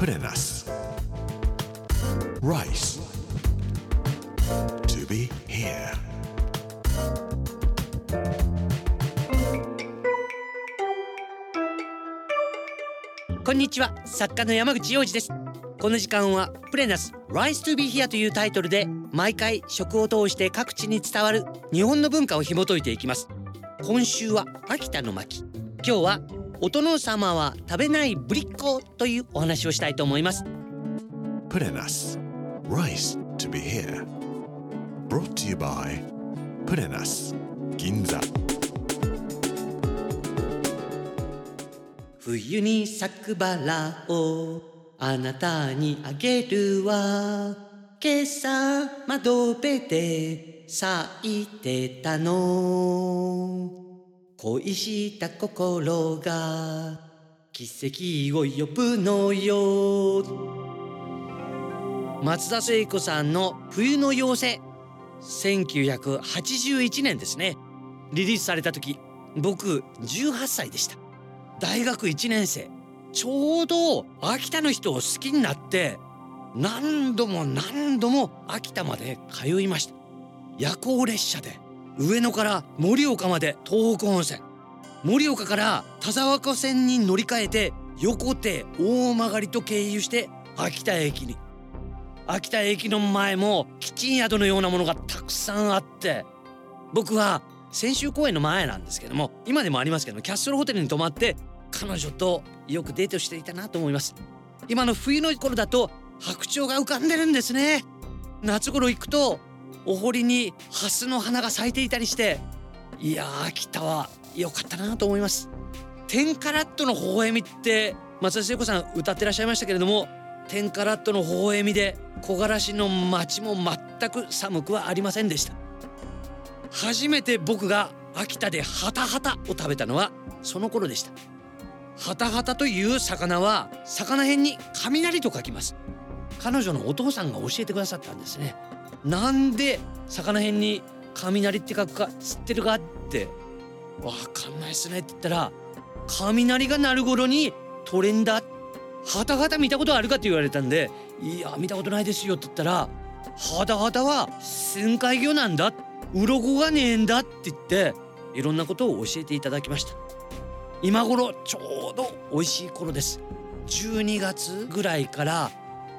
プレナス Rice. To be here. こんにちは作家の山口洋二ですこの時間はプレナス Rise to be here というタイトルで毎回食を通して各地に伝わる日本の文化を紐解いていきます。今週は秋田の巻。今日はお殿様は食べないぶりっ子というお話をしたいと思います。プレナス Rice to be here. Brought to you by プレナス銀座冬に咲くバラをあなたにあげるわ。今朝窓辺で咲いてたの恋した心が奇跡を呼ぶのよ。松田聖子さんの冬の妖精1981年ですね。リリースされた時僕18歳でした。大学1年生ちょうど秋田の人を好きになって何度も何度も秋田まで通いました。夜行列車で。上野から盛岡まで東北本線。盛岡から田沢湖線に乗り換えて横手大曲と経由して秋田駅に。秋田駅の前もキッチン宿のようなものがたくさんあって。僕は先週公演の前なんですけども今でもありますけどキャッスルホテルに泊まって彼女とよくデートしていたなと思います。今の冬の頃だと白鳥が浮かんでるんですね。夏頃行くとお堀にハスの花が咲いていたりしていやー秋田は良かったなと思います。10カラットの微笑みって松田聖子さん歌ってらっしゃいましたけれども10カラットの微笑みで木枯らしの街も全く寒くはありませんでした。初めて僕が秋田でハタハタを食べたのはその頃でした。ハタハタという魚は魚辺に雷と書きます。彼女のお父さんが教えてくださったんですね。なんで魚辺に雷って書くか知ってるかって。わかんないですねって言ったら雷が鳴る頃にトレンダハタハタ見たことあるかって言われたんでいや見たことないですよって言ったらハタハタは深海魚なんだ鱗がねえんだって言っていろんなことを教えていただきました。今頃ちょうど美味しい頃です。12月ぐらいから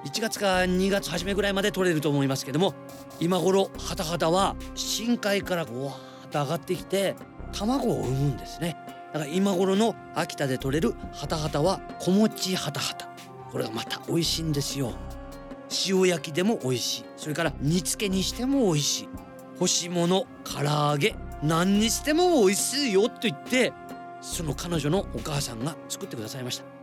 1月か2月初めぐらいまで取れると思いますけども今頃ハタハタは深海からわーっと上がってきて卵を産むんですね。だから今頃の秋田で取れるハタハタは小餅ハタハタこれがまた美味しいんですよ。塩焼きでも美味しい。それから煮付けにしても美味しい。干し物唐揚げ何にしても美味しいよと言ってその彼女のお母さんが作ってくださいました。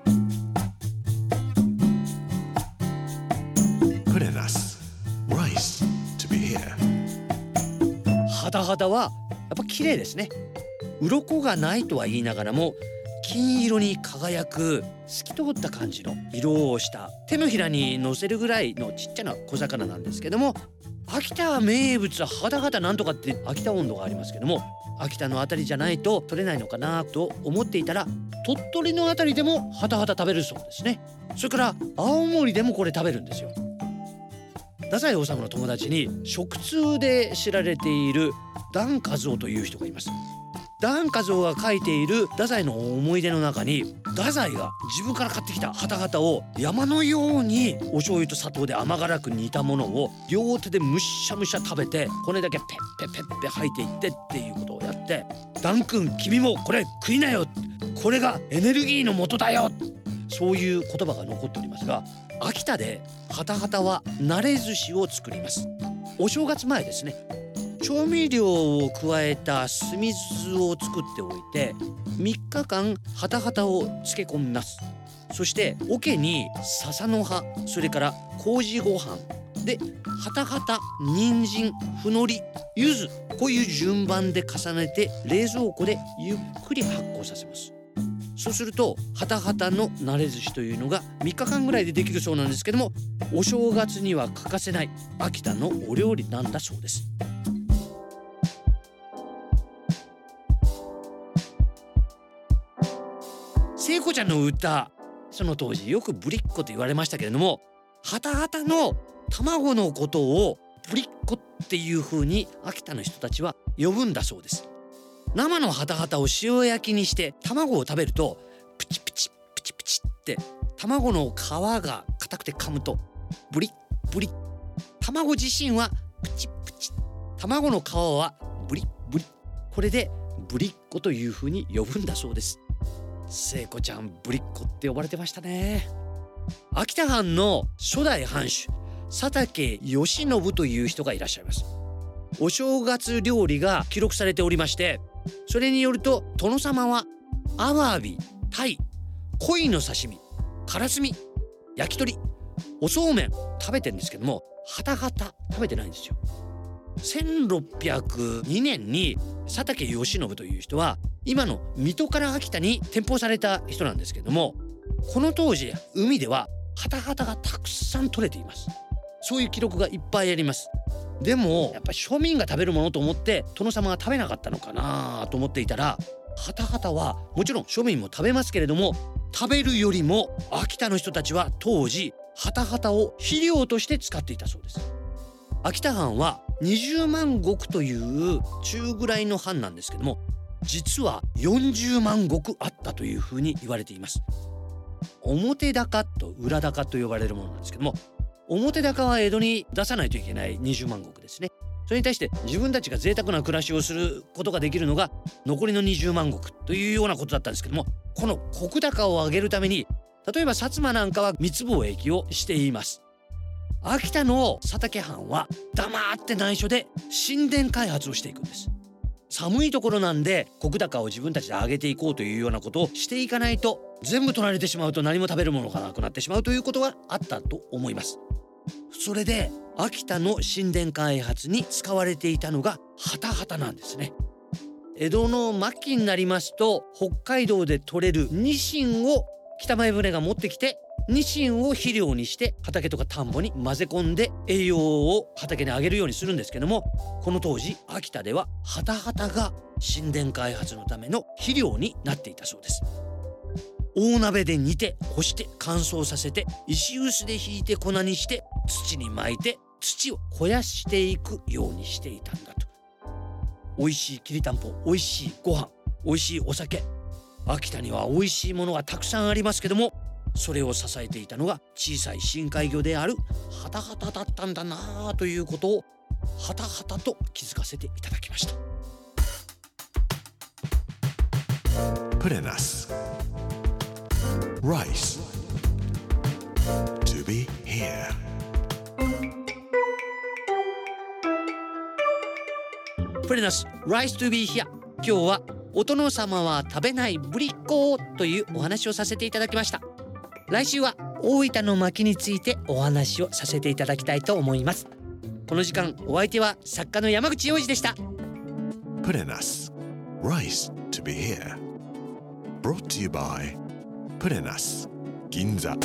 ハタハタはやっぱ綺麗ですね。鱗がないとは言いながらも金色に輝く透き通った感じの色をした手のひらに乗せるぐらいのちっちゃな小魚なんですけども秋田名物はハタハタなんとかって秋田温度がありますけども秋田のあたりじゃないと取れないのかなと思っていたら鳥取のあたりでもハタハタ食べるそうですね。それから青森でもこれ食べるんですよ。太宰治の友達に食通で知られているダンカゾウという人がいます。ダンカゾウが書いている太宰の思い出の中に太宰が自分から買ってきたハタハタを山のようにお醤油と砂糖で甘辛く煮たものを両手でむしゃむしゃ食べて骨だけペッペッペッペ吐いていってっていうことをやって「ダン君君もこれ食いなよ」これがエネルギーの元だよそういう言葉が残っておりますが秋田でハタハタは慣れ寿司を作ります。お正月前ですね調味料を加えた酢水を作っておいて3日間ハタハタを漬け込みます。そして桶に笹の葉それから麹ご飯でハタハタ人参ふのり柚子こういう順番で重ねて冷蔵庫でゆっくり発酵させます。そうするとハタハタの慣れ寿司というのが3日間ぐらいでできるそうなんですけどもお正月には欠かせない秋田のお料理なんだそうです。聖子ちゃんの歌その当時よくぶりっ子と言われましたけれどもハタハタの卵のことをぶりっ子っていう風に秋田の人たちは呼ぶんだそうです。生のハタハタを塩焼きにして卵を食べるとプチプチプチプチって卵の皮が硬くて噛むとブリッブリッ。卵自身はプチプチ。卵の皮はブリッブリッ。これでぶりっ子という風に呼ぶんだそうです。聖子ちゃんぶりっ子って呼ばれてましたね。秋田藩の初代藩主佐竹義信という人がいらっしゃいます。お正月料理が記録されておりましてそれによると殿様はアワビタイ鯉の刺身からすみ焼き鳥おそうめん食べてるんですけどもハタハタ食べてないんですよ。1602年に佐竹義信という人は今の水戸から秋田に転封された人なんですけどもこの当時海ではハタハタがたくさん取れています。そういう記録がいっぱいあります。でもやっぱり庶民が食べるものと思って殿様が食べなかったのかなと思っていたらハタハタはもちろん庶民も食べますけれども食べるよりも秋田の人たちは当時ハタハタを肥料として使っていたそうです。秋田藩は20万石という中ぐらいの藩なんですけども実は40万石あったというふうに言われています。表高と裏高と呼ばれるものなんですけども表高は江戸に出さないといけない20万石ですね。それに対して自分たちが贅沢な暮らしをすることができるのが残りの20万石というようなことだったんですけどもこの石高を上げるために例えば薩摩なんかは密貿易をしています。秋田の佐竹藩は黙って内緒で神殿開発をしていくんです。寒いところなんで石高を自分たちで上げていこうというようなことをしていかないと全部取られてしまうと何も食べるものがなくなってしまうということがあったと思います。それで秋田の神殿開発に使われていたのがハタハタなんですね。江戸の末期になりますと北海道で採れるニシンを北前船が持ってきてニシンを肥料にして畑とか田んぼに混ぜ込んで栄養を畑にあげるようにするんですけどもこの当時秋田ではハタハタが神殿開発のための肥料になっていたそうです。大鍋で煮て干して乾燥させて石臼でひいて粉にして土に巻いて土を肥やしていくようにしていたんだと美味しいきりたんぽ美味しいご飯美味しいお酒秋田には美味しいものがたくさんありますけどもそれを支えていたのが小さい深海魚であるハタハタだったんだなあということをハタハタと気づかせていただきました Purenas. Rice. プレナス Rise to be here 今日はお殿様は食べないぶりっ子というお話をさせていただきました来週は大分の薪についてお話をさせていただきたいと思いますこの時間お相手は作家の山口洋二でした Purenas. Rice to be here. Brought to you by Purenas. Ginza.